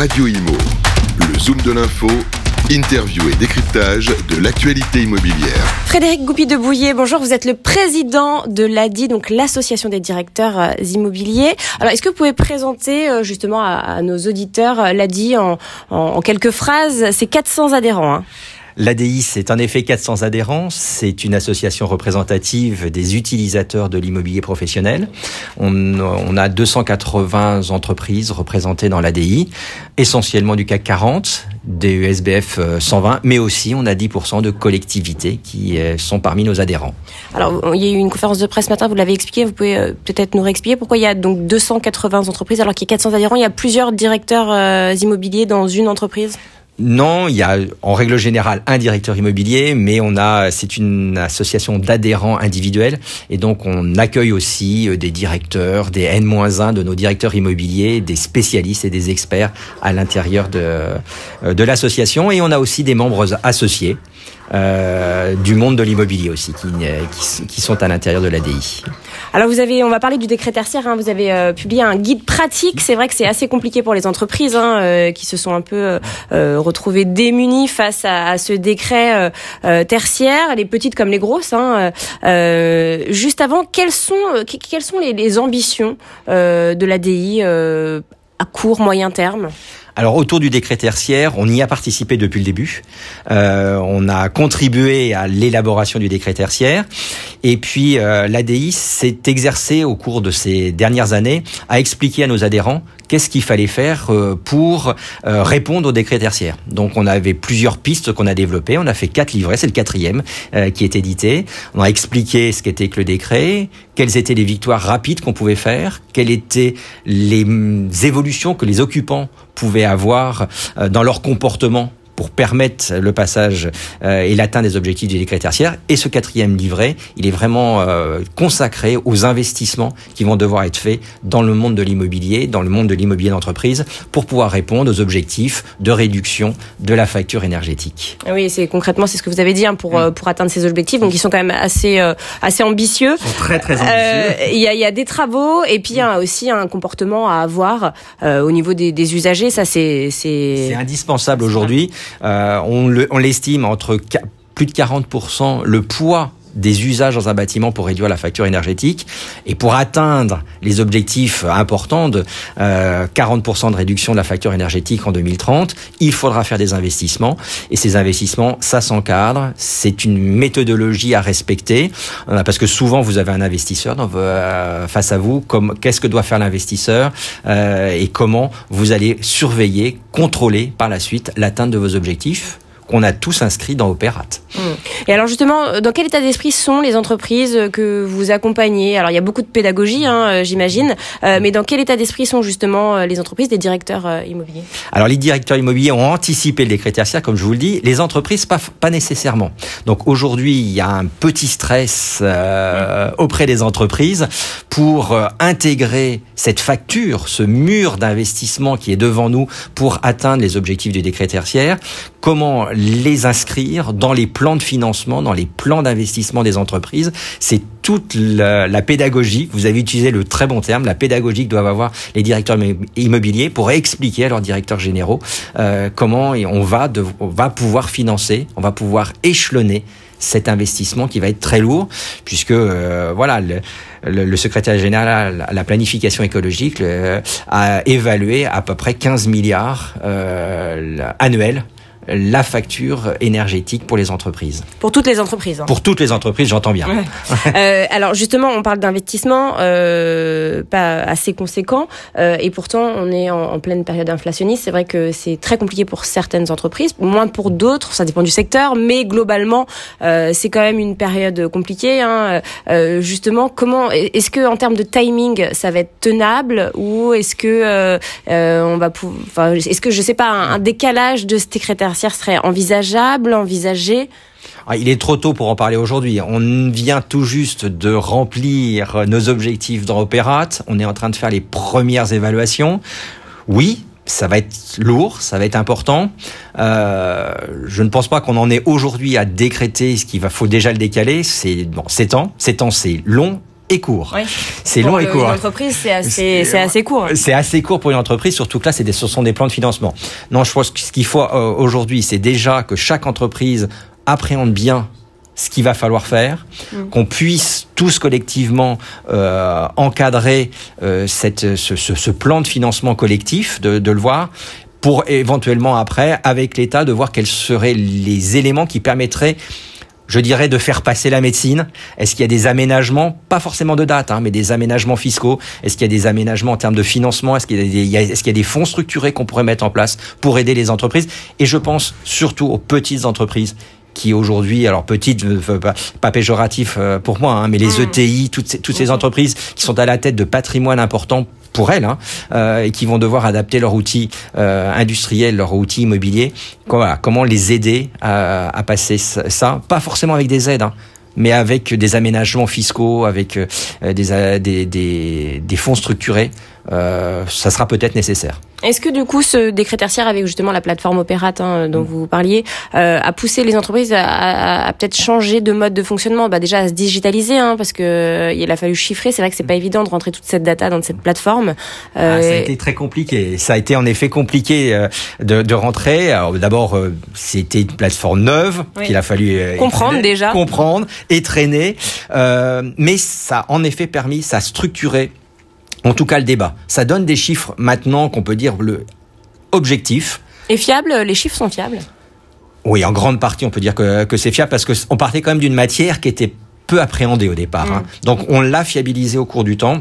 Radio Imo. Le Zoom de l'info, interview et décryptage de l'actualité immobilière. Frédéric Goupy de Bouillet, bonjour, vous êtes le président de l'ADI, donc l'association des directeurs euh, immobiliers. Alors, est-ce que vous pouvez présenter euh, justement à, nos auditeurs euh, l'ADI en, en, quelques phrases? C'est 400 adhérents. Hein. L'ADI, c'est en effet 400 adhérents. C'est une association représentative des utilisateurs de l'immobilier professionnel. On, a 280 entreprises représentées dans l'ADI, essentiellement du CAC 40, des USBF 120, mais aussi on a 10% de collectivités qui euh, sont parmi nos adhérents. Alors, il y a eu une conférence de presse ce matin, vous l'avez expliqué, vous pouvez euh, peut-être nous réexpliquer pourquoi il y a donc 280 entreprises alors qu'il y a 400 adhérents, il y a plusieurs directeurs euh, immobiliers dans une entreprise? Non, il y a en règle générale un directeur immobilier, mais on a c'est une association d'adhérents individuels et donc on accueille aussi euh, des directeurs, des N-1 de nos directeurs immobiliers, des spécialistes et des experts à l'intérieur de, euh, de l'association et on a aussi des membres associés. Euh, du monde de l'immobilier aussi, qui, qui, qui, sont à l'intérieur de l'ADI. Alors vous avez, on va parler du décret tertiaire. Hein, vous avez euh, publié un guide pratique. C'est vrai que c'est assez compliqué pour les entreprises hein, euh, qui se sont un peu euh, retrouvées démunies face à, à ce décret tertiaire, les petites comme les grosses. Hein, juste avant, quelles sont, quelles sont les, les ambitions de l'ADI à court, moyen terme? Alors autour du décret tertiaire, on y a participé depuis le début. Euh, on a contribué à l'élaboration du décret tertiaire. Et puis euh, l'ADI s'est exercé au cours de ces dernières années à expliquer à nos adhérents qu'est-ce qu'il fallait faire euh, pour euh, répondre au décret tertiaire. Donc on avait plusieurs pistes qu'on a développées. On a fait quatre livrets, c'est le quatrième euh, qui est édité. On a expliqué ce qu'était que le décret, quelles étaient les victoires rapides qu'on pouvait faire, quelles étaient les mm, évolutions que les occupants pouvaient avoir dans leur comportement pour permettre le passage euh, et l'atteinte des objectifs du décret tertiaire. Et ce quatrième livret, il est vraiment euh, consacré aux investissements qui vont devoir être faits dans le monde de l'immobilier, dans le monde de l'immobilier d'entreprise, pour pouvoir répondre aux objectifs de réduction de la facture énergétique. Ah oui, c'est concrètement c'est ce que vous avez dit hein, pour euh, pour atteindre ces objectifs. Donc ils sont quand même assez assez ambitieux. Ils sont très très ambitieux. Il y, a, y a des travaux et puis il y a aussi un comportement à avoir au niveau des, des usagers. Ça c'est c'est indispensable aujourd'hui. Euh, on l'estime entre plus de 40% le poids des usages dans un bâtiment pour réduire la facture énergétique. Et pour atteindre les objectifs importants de 40% euh, de réduction de la facture énergétique en 2030, il faudra faire des investissements. Et ces investissements, ça s'encadre, c'est une méthodologie à respecter. Euh, parce que souvent vous avez un investisseur dans, face à vous, qu'est-ce que doit faire l'investisseur et comment vous allez surveiller, contrôler par la suite l'atteinte de vos objectifs qu'on a tous inscrits dans Opérat. Mmh. Et alors justement, dans quel état d'esprit sont les entreprises que vous accompagnez? Alors il y a beaucoup de pédagogie, hein, euh, j'imagine, euh, mais dans quel état d'esprit sont justement euh, les entreprises des directeurs immobiliers? Alors les directeurs immobiliers ont anticipé le décret tertiaire, comme je vous le dis. Les entreprises, pas, pas nécessairement. Donc aujourd'hui, il y a un petit stress auprès des entreprises pour intégrer cette facture, ce mur d'investissement qui est devant nous pour atteindre les objectifs du décret tertiaire. Comment les inscrire dans les plans de financement, dans les plans d'investissement des entreprises. C'est toute la, pédagogie, vous avez utilisé le très bon terme, la pédagogie que doivent avoir les directeurs immobiliers pour expliquer à leurs directeurs généraux euh, comment on va, pouvoir financer, on va pouvoir échelonner cet investissement qui va être très lourd, puisque euh, voilà, le, le, secrétaire général à la planification écologique a évalué à peu près 15 milliards euh, annuels la facture énergétique pour les entreprises. Pour toutes les entreprises. Hein. Pour toutes les entreprises, j'entends bien. euh, alors justement, on parle d'investissement euh, pas assez conséquent, euh, et pourtant on est en, en pleine période inflationniste. C'est vrai que c'est très compliqué pour certaines entreprises, moins pour d'autres. Ça dépend du secteur, mais globalement, euh, c'est quand même une période compliquée. Hein. Euh, justement, comment est-ce que en termes de timing, ça va être tenable, ou est-ce que euh, on va, enfin, est-ce que je sais pas un, un décalage de secrétaire serait envisageable, envisagé ah, il est trop tôt pour en parler aujourd'hui. On vient tout juste de remplir nos objectifs dans Opérat. On est en train de faire les premières évaluations. Oui, ça va être lourd, ça va être important. Euh, je ne pense pas qu'on en est aujourd'hui à décréter ce qu'il va faut déjà le décaler. C'est bon, 7 ans, 7 ans, c'est long et court. Oui. C'est long et court. Une entreprise, c'est assez, c'est assez court. C'est assez court pour une entreprise, surtout que là, des, ce sont des plans de financement. Non, je pense que ce qu'il faut euh, aujourd'hui, c'est déjà que chaque entreprise appréhende bien ce qu'il va falloir faire, qu'on puisse tous collectivement euh, encadrer euh, cette, ce, ce- ce plan de financement collectif, de, de le voir, pour éventuellement après, avec l'État, de voir quels seraient les éléments qui permettraient je dirais, de faire passer la médecine. Est-ce qu'il y a des aménagements, pas forcément de date, hein, mais des aménagements fiscaux. Est-ce qu'il y a des aménagements en termes de financement? Est-ce qu'il y, a des- il y a- est-ce qu'il y a des fonds structurés qu'on pourrait mettre en place pour aider les entreprises? Et je pense surtout aux petites entreprises qui aujourd'hui, alors petites, euh, pas, pas péjoratif euh, pour moi, hein, mais les ETI, toutes ces, toutes ces entreprises qui sont à la tête de patrimoine important pour elles hein, euh, et qui vont devoir adapter leur outil euh, industriel, leur outil immobilier. Comment les aider à, passer ça, pas forcément avec des aides. Hein, mais avec des aménagements fiscaux, avec euh, des, euh, des, des, des fonds structurés, euh, ça sera peut-être nécessaire. Est-ce que du coup, ce décret tertiaire avec justement la plateforme Opérate hein, Mm. dont vous parliez, euh, a poussé les entreprises à, à- à peut-être changer de mode de fonctionnement bah, Déjà à se digitaliser, hein, parce que euh, il a fallu chiffrer. C'est vrai que c'est pas évident de rentrer toute cette data dans cette plateforme. Ah, Euh, ça a été très compliqué. Ça a été en effet compliqué euh, de, de rentrer. D'abord, euh, c'était une plateforme neuve Oui. qu'il a fallu Comprendre déjà. comprendre et traîner. Euh, mais ça a en effet permis, ça a structuré, en tout cas le débat. Ça donne des chiffres maintenant qu'on peut dire le objectif. Et fiable, les chiffres sont fiables. Oui, en grande partie, on peut dire que, que c'est fiable parce que on partait quand même d'une matière qui était peu appréhendée au départ. hein. Donc, on l'a fiabilisé au cours du temps.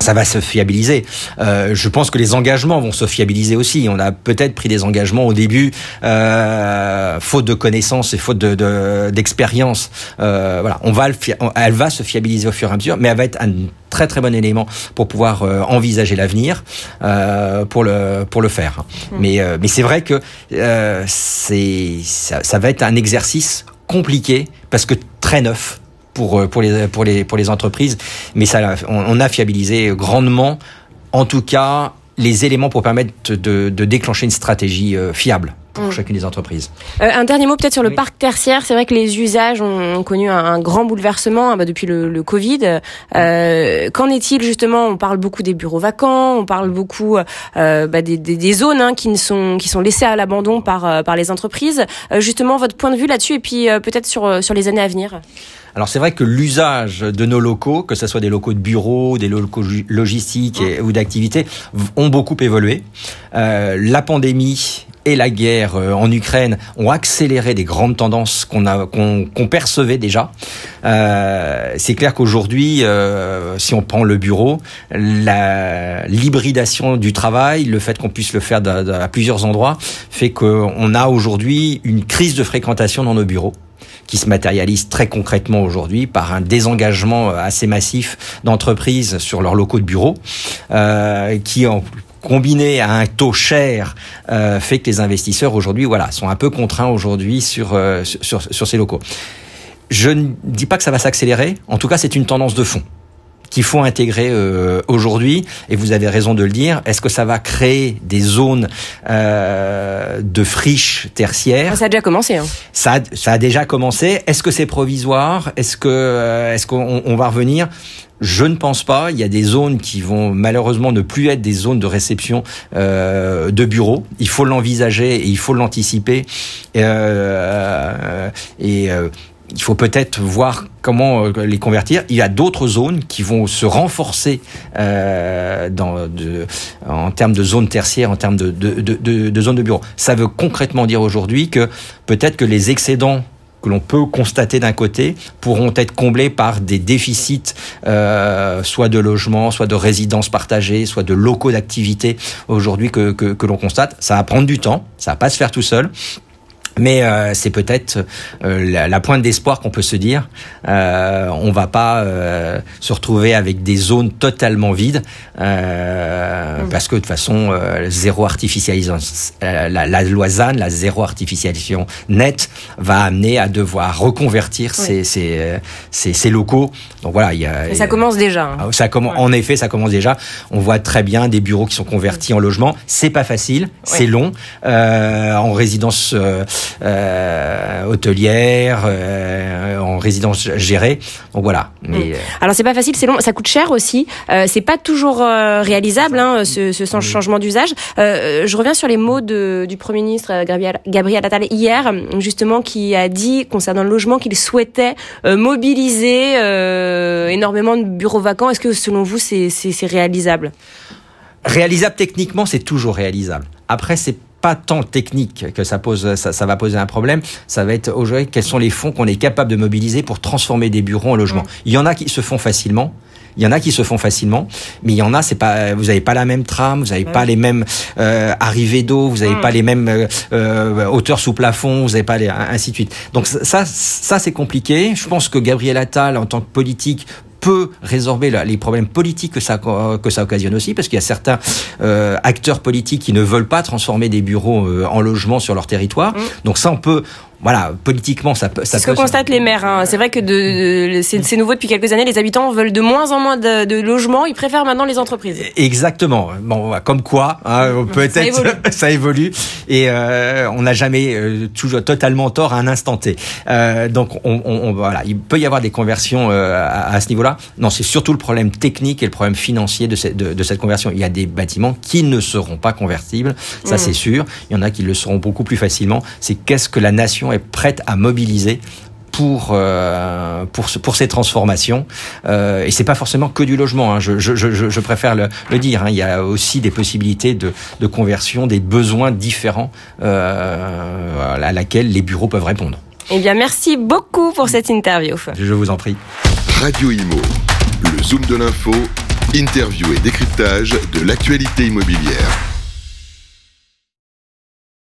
Ça va se fiabiliser. Euh, je pense que les engagements vont se fiabiliser aussi. On a peut-être pris des engagements au début, euh, faute de connaissances et faute de- de- d'expérience. euh, voilà, on va, le elle va se fiabiliser au fur et à mesure, mais elle va être un très très bon élément pour pouvoir euh, envisager l'avenir euh, pour le pour le faire. Mais euh, mais c'est vrai que euh, c'est ça, ça va être un exercice compliqué parce que très neuf pour euh, pour les pour les pour les entreprises. Mais ça, on, a fiabilisé grandement, en tout cas, les éléments pour permettre de, de déclencher une stratégie euh, fiable pour Mm. chacune des entreprises. Euh, un dernier mot peut-être sur le Oui. parc tertiaire. C'est vrai que les usages ont, ont connu un, un grand bouleversement hein, bah, depuis le, le Covid. Euh, Qu'en est-il justement? On parle beaucoup des bureaux vacants, on parle beaucoup euh, bah, des, des, des zones hein, qui ne sont qui sont laissées à l'abandon par euh, par les entreprises. Euh, justement, votre point de vue là-dessus et puis euh, peut-être sur sur les années à venir. Alors c'est vrai que l'usage de nos locaux, que ce soit des locaux de bureaux, des locaux logistiques et- ou d'activités, ont beaucoup évolué. Euh, la pandémie la guerre euh, en Ukraine ont accéléré des grandes tendances qu'on a qu'on percevait déjà. Euh, c'est clair qu'aujourd'hui, euh, si on prend le bureau, l'hybridation du travail, le fait qu'on puisse le faire à plusieurs endroits, fait qu'on a aujourd'hui une crise de fréquentation dans nos bureaux qui se matérialise très concrètement aujourd'hui par un désengagement assez massif d'entreprises sur leurs locaux de bureaux, euh, qui en combiné à un taux cher euh, fait que les investisseurs aujourd'hui voilà sont un peu contraints aujourd'hui sur, euh, sur sur ces locaux. Je ne dis pas que ça va s'accélérer, en tout cas c'est une tendance de fond qu'il faut intégrer euh, aujourd'hui. Et vous avez raison de le dire. Est-ce que ça va créer des zones euh, de friches tertiaires? Ça a déjà commencé. Hein. ça a, ça a déjà commencé. Est-ce que c'est provisoire? Est-ce que euh, est-ce qu'on on va revenir? Je ne pense pas. Il y a des zones qui vont malheureusement ne plus être des zones de réception euh, de bureaux. Il faut l'envisager et il faut l'anticiper. Euh, et euh, il faut peut-être voir comment euh, les convertir. Il y a d'autres zones qui vont se renforcer euh, en termes de zones tertiaires, en termes de, zones de bureaux. Ça veut concrètement dire aujourd'hui que peut-être que les excédents que l'on peut constater d'un côté pourront être comblés par des déficits, euh, soit de logements, soit de résidences partagées, soit de locaux d'activité aujourd'hui que, que, que l'on constate. Ça va prendre du temps, ça va pas se faire tout seul. Mais euh, c'est peut-être euh, la, la, pointe d'espoir qu'on peut se dire. Euh, on va pas euh, se retrouver avec des zones totalement vides mmh. parce que de toute façon zéro artificialisation, la, la, loi ZAN, la zéro artificialisation nette, va amener à devoir reconvertir oui. ces, ces, ces, ces, locaux. Donc voilà, il y a. Et ça commence déjà. Hein. Ça commence. Ouais. En effet, ça commence déjà. On voit très bien des bureaux qui sont convertis mmh. en logement. C'est pas facile, c'est long. Euh, en résidence hôtelières, en résidence gérée. Donc voilà. Mais, mm. Alors c'est pas facile, c'est long, ça coûte cher aussi. c'est pas toujours réalisable hein, ce, ce mm. changement d'usage. je reviens sur les mots de, du Premier ministre Gabriel, Gabriel Attal hier, justement, qui a dit concernant le logement qu'il souhaitait mobiliser énormément de bureaux vacants. Est-ce que selon vous c'est réalisable? Réalisable techniquement, c'est toujours réalisable. Après, c'est pas tant technique que ça pose, ça, va poser un problème. Ça va être aujourd'hui quels sont les fonds qu'on est capable de mobiliser pour transformer des bureaux en logements. Mm. Il y en a qui se font facilement. Il y en a qui se font facilement, mais il y en a, c'est pas, vous n'avez pas la même trame, vous n'avez pas les mêmes euh, arrivées d'eau, vous n'avez mm. pas les mêmes euh, euh, hauteurs sous plafond, vous n'avez pas les, ainsi de suite. Donc ça, ça c'est compliqué. Je pense que Gabriel Attal, en tant que politique, peut résorber les problèmes politiques que ça, que ça occasionne aussi, parce qu'il y a certains euh, acteurs politiques qui ne veulent pas transformer des bureaux euh, en logements sur leur territoire. Mmh. Donc ça, on peut, voilà, politiquement, ça peut. C'est ce que constatent les maires. Hein. C'est vrai que de, c'est nouveau depuis quelques années. Les habitants veulent de moins en moins de, de, logements. Ils préfèrent maintenant les entreprises. Exactement. Bon, comme quoi, hein, peut-être ça, évolue. Et euh, on n'a jamais euh, toujours totalement tort à un instant T. Euh, donc, on, on, voilà, il peut y avoir des conversions à, à, ce niveau-là. Non, c'est surtout le problème technique et le problème financier de, cette, de, cette conversion. Il y a des bâtiments qui ne seront pas convertibles, ça mmh. c'est sûr. Il y en a qui le seront beaucoup plus facilement. C'est qu'est-ce que la nation est prête à mobiliser pour euh, pour pour ces transformations. Euh, et c'est pas forcément que du logement hein. je, je, je, je, préfère le, le dire hein. il y a aussi des possibilités de, de conversion des besoins différents euh, à laquelle les bureaux peuvent répondre. Eh bien merci beaucoup pour cette interview. Je vous en prie. Radio Imo le zoom de l'info interview et décryptage de l'actualité immobilière